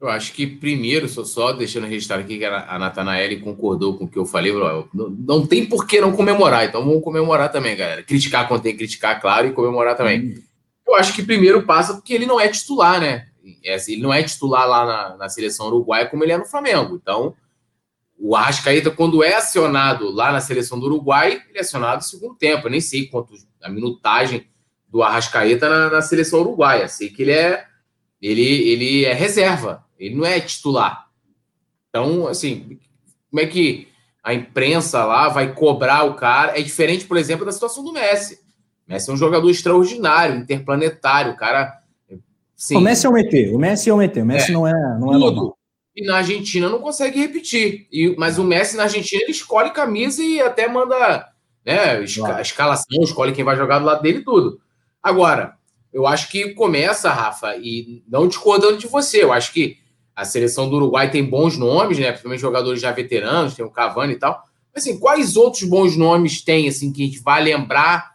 Eu acho que primeiro, só, só deixando registrado aqui que a Natanael concordou com o que eu falei, não, não tem por que não comemorar, então vamos comemorar também, galera. Criticar quando tem que criticar, claro, e comemorar também. Hum. Eu acho que primeiro passa porque ele não é titular, né? É, ele não é titular lá na, na seleção uruguaia como ele é no Flamengo. Então, o Arrascaeta, quando é acionado lá na seleção do Uruguai, ele é acionado no segundo tempo. Eu nem sei quanto a minutagem do Arrascaeta na, na seleção uruguaia. Sei que ele é ele, ele é reserva. Ele não é titular. Então, assim, como é que a imprensa lá vai cobrar o cara? É diferente, por exemplo, da situação do Messi. O Messi é um jogador extraordinário, interplanetário, o cara. Sim, o Messi é um ET, o Messi é um ET, o Messi é, não é, não é normal. E na Argentina não consegue repetir. E, mas o Messi na Argentina ele escolhe camisa e até manda né, esca escalação, escolhe quem vai jogar do lado dele e tudo. Agora, eu acho que começa, Rafa, e não discordando de você, eu acho que a seleção do Uruguai tem bons nomes, né? Principalmente jogadores já veteranos, tem o Cavani e tal. Mas, assim, quais outros bons nomes tem, assim, que a gente vai lembrar,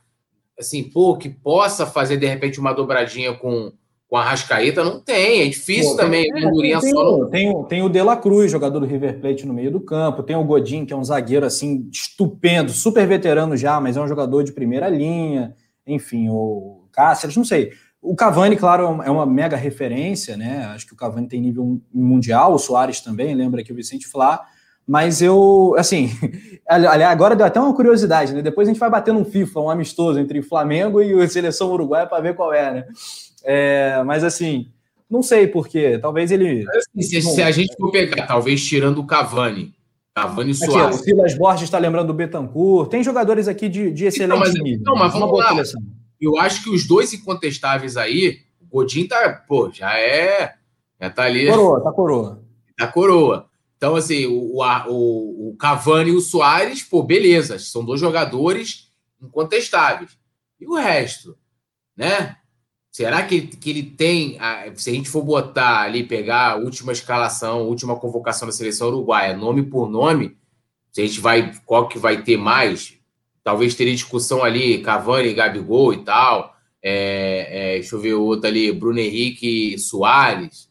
assim, pô, que possa fazer, de repente, uma dobradinha com, com a Rascaeta? Não tem, é difícil pô, também. Tem, tem, tem, tem o De La Cruz, jogador do River Plate no meio do campo. Tem o Godin, que é um zagueiro, assim, estupendo, super veterano já, mas é um jogador de primeira linha. Enfim, o Cáceres, não sei. O Cavani, claro, é uma mega referência, né? Acho que o Cavani tem nível mundial, o Soares também, lembra que o Vicente Flá. Mas eu, assim, aliás, agora deu até uma curiosidade, né? Depois a gente vai bater num FIFA, um amistoso entre Flamengo e a seleção uruguaia para ver qual é, né? É, mas assim, não sei porquê. Talvez ele. Assim, se, se, a gente for pegar, talvez tirando o Cavani, Cavani e Soares. Aqui, o Silas Borges está lembrando do Betancourt. Tem jogadores aqui de, de excelente não, mas, nível. Não, mas vamos lá. Eu acho que os dois incontestáveis aí, o Godin tá, pô, já é. Já tá ali. Coroa, tá coroa. Tá coroa. Então, assim, o, o, o Cavani e o Soares, pô, beleza, são dois jogadores incontestáveis. E o resto, né? Será que, que ele tem, se a gente for botar ali, pegar a última escalação, última convocação da seleção uruguaia, nome por nome, se a gente vai, qual que vai ter mais? Talvez teria discussão ali, Cavani, Gabigol e tal. É, é, deixa eu ver outro ali, Bruno Henrique Soares.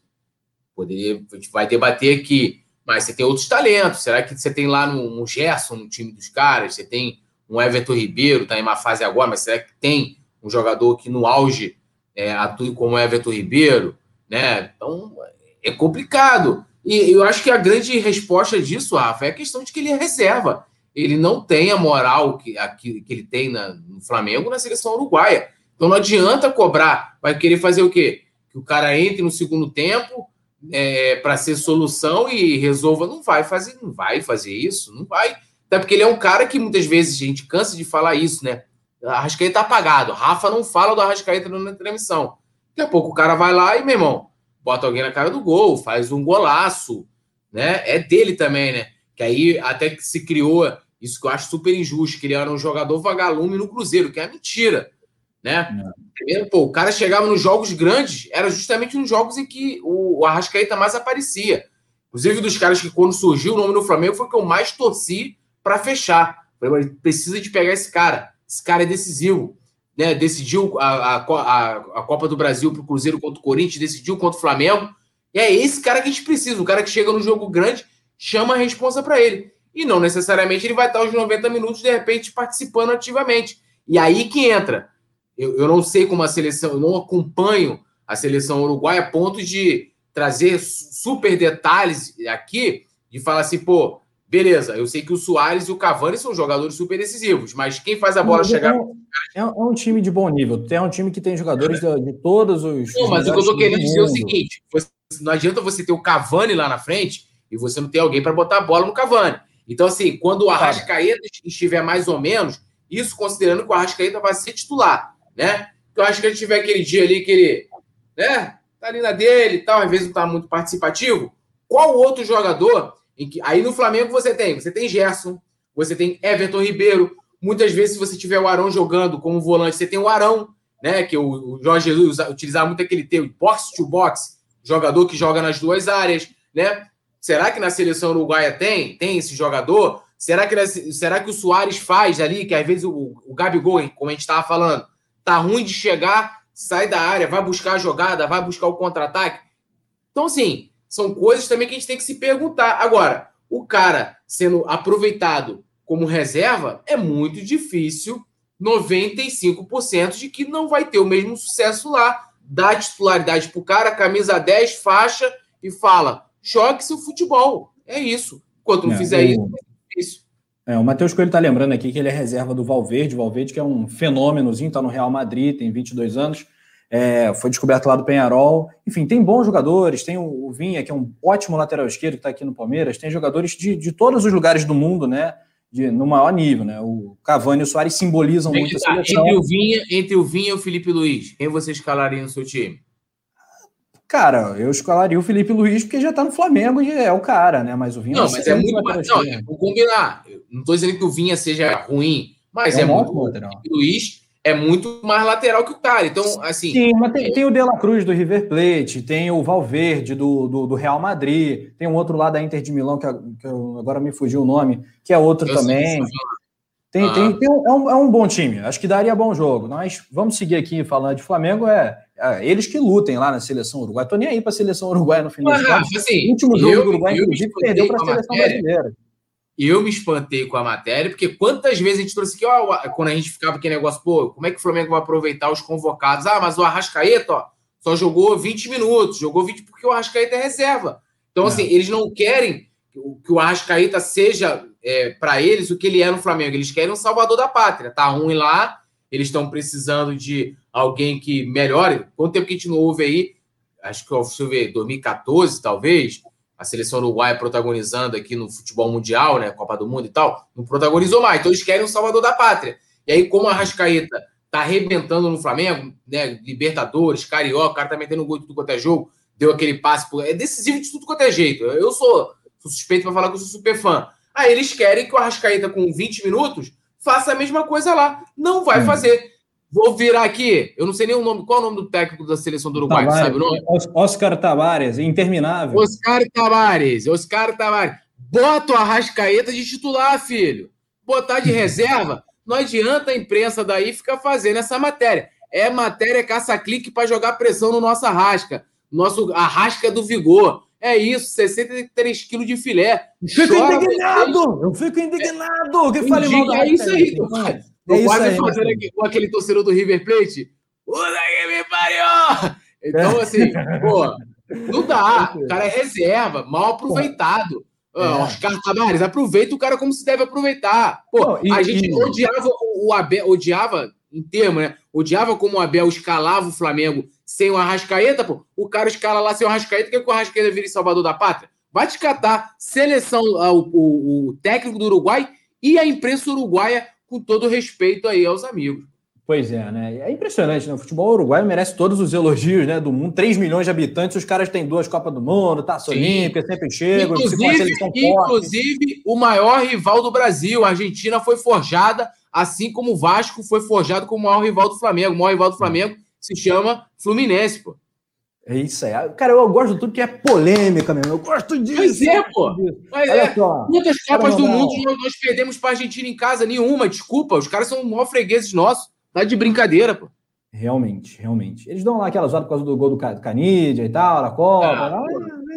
Poderia, a gente vai debater aqui. Mas você tem outros talentos. Será que você tem lá no, no Gerson, no time dos caras? Você tem um Everton Ribeiro, tá em uma fase agora, mas será que tem um jogador que no auge é, atue como Everton Ribeiro? Né? Então, é complicado. E eu acho que a grande resposta disso, Rafa, é a questão de que ele é reserva ele não tem a moral que, a, que, que ele tem na, no Flamengo na seleção uruguaia. Então não adianta cobrar. Vai querer fazer o quê? Que o cara entre no segundo tempo é, para ser solução e resolva. Não vai fazer, não vai fazer isso, não vai. Até porque ele é um cara que muitas vezes a gente cansa de falar isso, né? A Arrascaeta tá apagado. Rafa não fala do Arrascaeta na transmissão. Daqui a pouco o cara vai lá e, meu irmão, bota alguém na cara do gol, faz um golaço, né? É dele também, né? Que aí até que se criou isso que eu acho super injusto, era um jogador vagalume no Cruzeiro, que é mentira. Né? É. Pô, o cara chegava nos jogos grandes, era justamente nos jogos em que o, Arrascaeta mais aparecia. Inclusive, dos caras que, quando surgiu o nome no Flamengo, foi o que eu mais torci para fechar. Falei, precisa de pegar esse cara. Esse cara é decisivo. Né? Decidiu a, a, a Copa do Brasil para o Cruzeiro contra o Corinthians, decidiu contra o Flamengo. E é esse cara que a gente precisa. O cara que chega no jogo grande, chama a responsa para ele e não necessariamente ele vai estar os 90 minutos, de repente, participando ativamente. E aí que entra. Eu, eu não sei como a seleção, eu não acompanho a seleção uruguaia a ponto de trazer super detalhes aqui, de falar assim, pô, beleza, eu sei que o Soares e o Cavani são jogadores super decisivos, mas quem faz a bola é, chegar. É, é, um time de bom nível, é um time que tem jogadores de, de todos os. Não, mas o que eu tô querendo dizer é o seguinte: você, não adianta você ter o Cavani lá na frente e você não ter alguém para botar a bola no Cavani. Então, assim, quando o Arrascaeta estiver mais ou menos, isso considerando que o Arrascaeta vai ser titular, né? Acho que ele tiver aquele dia ali que ele, né, tá ali na dele e tal, às vezes não tá muito participativo. Qual outro jogador que aí no Flamengo você tem, você tem Gerson, você tem Everton Ribeiro, muitas vezes se você tiver o Arão jogando como volante, você tem o Arão, né, que o Jorge Jesus utilizava muito aquele termo box to box, jogador que joga nas duas áreas, né? Será que na seleção uruguaia tem? Tem esse jogador? Será que, será que o Soares faz ali, que às vezes o, o Gabigol, como a gente estava falando, tá ruim de chegar, sai da área, vai buscar a jogada, vai buscar o contra-ataque? Então, assim, são coisas também que a gente tem que se perguntar. Agora, o cara sendo aproveitado como reserva, é muito difícil 95% de que não vai ter o mesmo sucesso lá. Dá titularidade pro cara, camisa 10, faixa e fala: jogue seu futebol. É isso. Enquanto não é, fizer o... isso, é difícil. É, o Matheus Coelho está lembrando aqui que ele é reserva do Valverde. O Valverde, que é um fenômenozinho, está no Real Madrid, tem 22 anos. É, foi descoberto lá do Penharol. Enfim, tem bons jogadores. Tem o, Vinha, que é um ótimo lateral esquerdo, que está aqui no Palmeiras. Tem jogadores de, de todos os lugares do mundo, né? De, no maior nível, né? O Cavani e o Soares simbolizam muito a seleção. Entre o, Vinha, entre o Vinha e o Felipe Luiz, quem você escalaria no seu time? Cara, eu escalaria o Felipe Luiz porque já tá no Flamengo e é o cara, né? Mas o Vinha. Não, mas é muito. Mais, não, vou combinar. Não tô dizendo que o Vinha seja ruim, mas é, é muito. O Felipe Luiz é muito mais lateral que o cara. Então, assim. Sim, mas tem, tem o De La Cruz do River Plate, tem o Valverde do, do, do, Real Madrid, tem um outro lá da Inter de Milão, que, que eu, agora me fugiu o nome, que é outro eu também. Tem, ah. tem, tem um, é, um, é um bom time, acho que daria bom jogo. Mas vamos seguir aqui falando de Flamengo, é é, eles que lutem lá na seleção uruguaia. Tô nem aí para a seleção uruguaia no final. Ah, assim, o último jogo eu, do Uruguai, inclusive, perdeu para a seleção matéria. brasileira. Eu me espantei com a matéria, porque quantas vezes a gente trouxe aqui, ó, quando a gente ficava aquele negócio, pô, como é que o Flamengo vai aproveitar os convocados? Ah, mas o Arrascaeta, ó, só jogou 20 minutos, jogou 20 porque o Arrascaeta é reserva. Então, é. assim, eles não querem que o Arrascaeta seja é, para eles o que ele é no Flamengo. Eles querem um salvador da pátria. Tá ruim lá, eles estão precisando de alguém que melhore. Quanto tempo que a gente não ouve aí? Acho que, deixa eu ver, 2014, talvez, a seleção uruguaia protagonizando aqui no futebol mundial, né? Copa do Mundo e tal, não protagonizou mais. Então eles querem um salvador da pátria. E aí, como a Rascaeta tá arrebentando no Flamengo, né? Libertadores, Carioca, o cara tá metendo gol de tudo quanto é jogo, deu aquele passe. Por... É decisivo de tudo quanto é jeito. Eu sou, sou suspeito para falar que eu sou super fã. Aí eles querem que o Arrascaeta, com 20 minutos, faça a mesma coisa lá. Não vai hum. fazer. Vou virar aqui. Eu não sei nem o nome. Qual é o nome do técnico da seleção do Uruguai? Tavares, sabe o nome? Oscar Tavares, interminável. Oscar Tavares. Oscar Tavares. Bota o Arrascaeta de titular, filho. Botar de reserva. Não adianta a imprensa daí ficar fazendo essa matéria. É matéria caça-clique para jogar pressão no nosso Arrasca. Nosso Arrasca do Vigor. É isso, 63 quilos de filé. Fico Chora indignado! Eu fico indignado! É, que falei mal É isso aí, cara. É fazendo aqui, com aquele torcedor do River Plate. Puta que me pariu! Então, assim, pô, não dá. O cara é reserva, mal aproveitado. É. Oscar Tavares, aproveita o cara como se deve aproveitar. Pô, e, a gente e... odiava o, Abel, odiava em termo, né? Odiava como o Abel escalava o Flamengo sem o Arrascaeta, pô. O cara escala lá sem o Arrascaeta, que, é que o Arrascaeta vira em Salvador da Pátria? Vai te catar seleção, uh, o, o, o técnico do Uruguai e a imprensa uruguaia, com todo respeito aí aos amigos. Pois é, né? É impressionante, né? O futebol uruguaio merece todos os elogios, né? Do mundo. 3 milhões de habitantes, os caras têm duas Copas do Mundo, taça Sim. olímpica, sempre chegam. Inclusive, inclusive o maior rival do Brasil, a Argentina, foi forjada, assim como o Vasco foi forjado como o maior rival do Flamengo. O maior rival do Flamengo se chama Fluminense, pô. É isso aí. Cara, eu gosto de tudo que é polêmica mesmo. Eu gosto disso. Pois é, pô. Mas Olha é. Só. Muitas Copas do Mundo nós perdemos para a Argentina em casa, nenhuma. Desculpa, os caras são maior fregueses nossos. Tá de brincadeira, pô. Realmente, realmente. Eles dão lá aquela zoada por causa do gol do Canidia e tal, na Copa. Ah,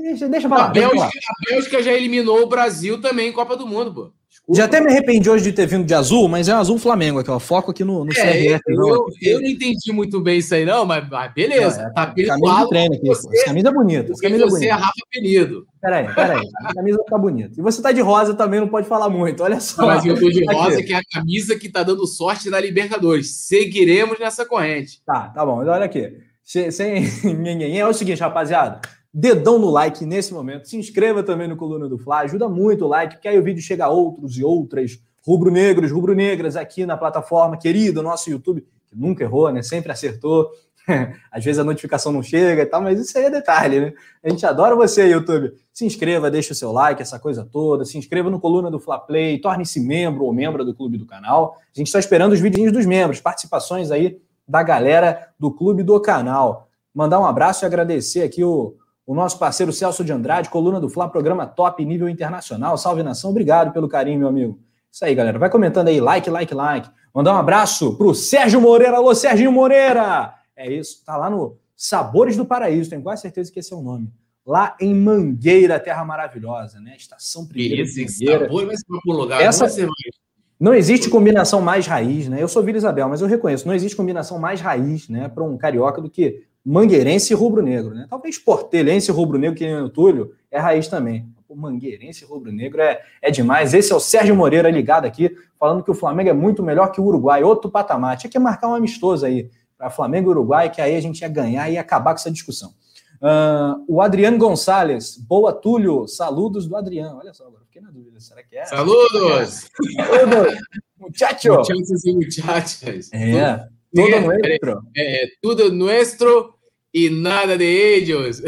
deixa, deixa pra lá. A Bélgica, a Bélgica já eliminou o Brasil também em Copa do Mundo, pô. Já até me arrependi hoje de ter vindo de azul, mas é azul Flamengo aqui, ó. Foco aqui no, no é, CRF. Eu, não, eu não entendi muito bem isso aí, não, mas, mas beleza. Não, é, tá camisa de treino aqui. Você, camisa bonita. Camisa você bonita. é Rafa Penido. Peraí, peraí. A camisa tá bonita. E você tá de rosa também, não pode falar muito. Olha só. Mas eu tô de rosa, que é a camisa que tá dando sorte na Libertadores. Seguiremos nessa corrente. Tá, tá bom. Olha aqui. Sem. É o seguinte, rapaziada dedão no like nesse momento. Se inscreva também no Coluna do Fla, ajuda muito o like, porque aí o vídeo chega a outros e outras rubro-negros, rubro-negras aqui na plataforma querida, nosso YouTube, que nunca errou, né? Sempre acertou. Às vezes a notificação não chega e tal, mas isso aí é detalhe, né? A gente adora você, YouTube. Se inscreva, deixa o seu like, essa coisa toda. Se inscreva no Coluna do Fla Play, torne-se membro ou membro do clube do canal. A gente está esperando os vídeos dos membros, participações aí da galera do clube do canal. Mandar um abraço e agradecer aqui o, o nosso parceiro Celso de Andrade, coluna do Fla, programa top nível internacional. Salve nação, obrigado pelo carinho, meu amigo. Isso aí, galera. Vai comentando aí, like, like, like. Mandar um abraço pro Sérgio Moreira. Alô, Sérgio Moreira! É isso, tá lá no Sabores do Paraíso, tenho quase certeza que esse é o nome. lá em Mangueira, terra maravilhosa, né? Estação Primeira Esse sabor vai ser um lugar. Essa... Não existe combinação mais raiz, né? Eu sou Vila Isabel, mas eu reconheço, não existe combinação mais raiz, né, para um carioca do que mangueirense e rubro-negro, né? Talvez portelense e rubro-negro, que nem o Túlio, é raiz também. O mangueirense e rubro-negro é, é demais. Esse é o Sérgio Moreira ligado aqui, falando que o Flamengo é muito melhor que o Uruguai, outro patamar. Tinha que marcar um amistoso aí para Flamengo e Uruguai, que aí a gente ia ganhar e ia acabar com essa discussão. Uh, o Adriano Gonçalves, boa Túlio, saludos do Adriano. Olha só, agora fiquei na dúvida, será que é? Saludos! Saludos! Muchacho! Muchachos e muchachas. É, todo é, nuestro. É, é, tudo nuestro e nada de ellos.